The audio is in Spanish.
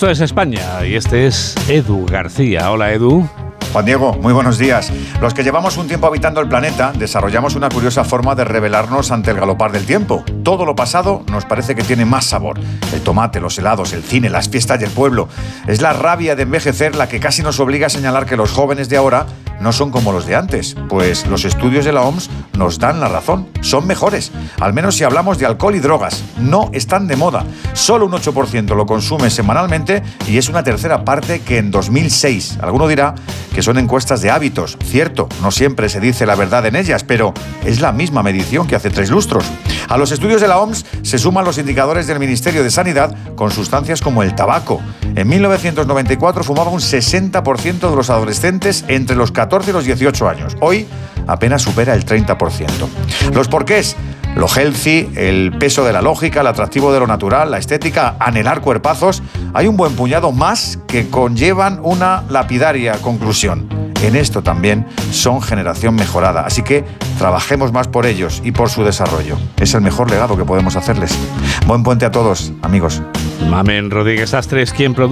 Esto es España y este es Edu García. Hola Edu. Juan Diego, muy buenos días. Los que llevamos un tiempo habitando el planeta desarrollamos una curiosa forma de revelarnos ante el galopar del tiempo. Todo lo pasado nos parece que tiene más sabor. El tomate, los helados, el cine, las fiestas del pueblo. Es la rabia de envejecer la que casi nos obliga a señalar que los jóvenes de ahora no son como los de antes, pues los estudios de la OMS nos dan la razón, son mejores, al menos si hablamos de alcohol y drogas, no están de moda, solo un 8% lo consume semanalmente y es una tercera parte que en 2006. Alguno dirá que son encuestas de hábitos, cierto, no siempre se dice la verdad en ellas, pero es la misma medición que hace tres lustros. A los estudios de la OMS se suman los indicadores del Ministerio de Sanidad con sustancias como el tabaco. En 1994 fumaba un 60% de los adolescentes entre los 14 y los 18 años. Hoy apenas supera el 30%. Los porqués. Lo healthy, el peso de la lógica, el atractivo de lo natural, la estética, anhelar cuerpazos, hay un buen puñado más que conllevan una lapidaria conclusión. En esto también son generación mejorada, así que trabajemos más por ellos y por su desarrollo. Es el mejor legado que podemos hacerles. Buen puente a todos, amigos. Mamen Rodríguez Astres, quien produce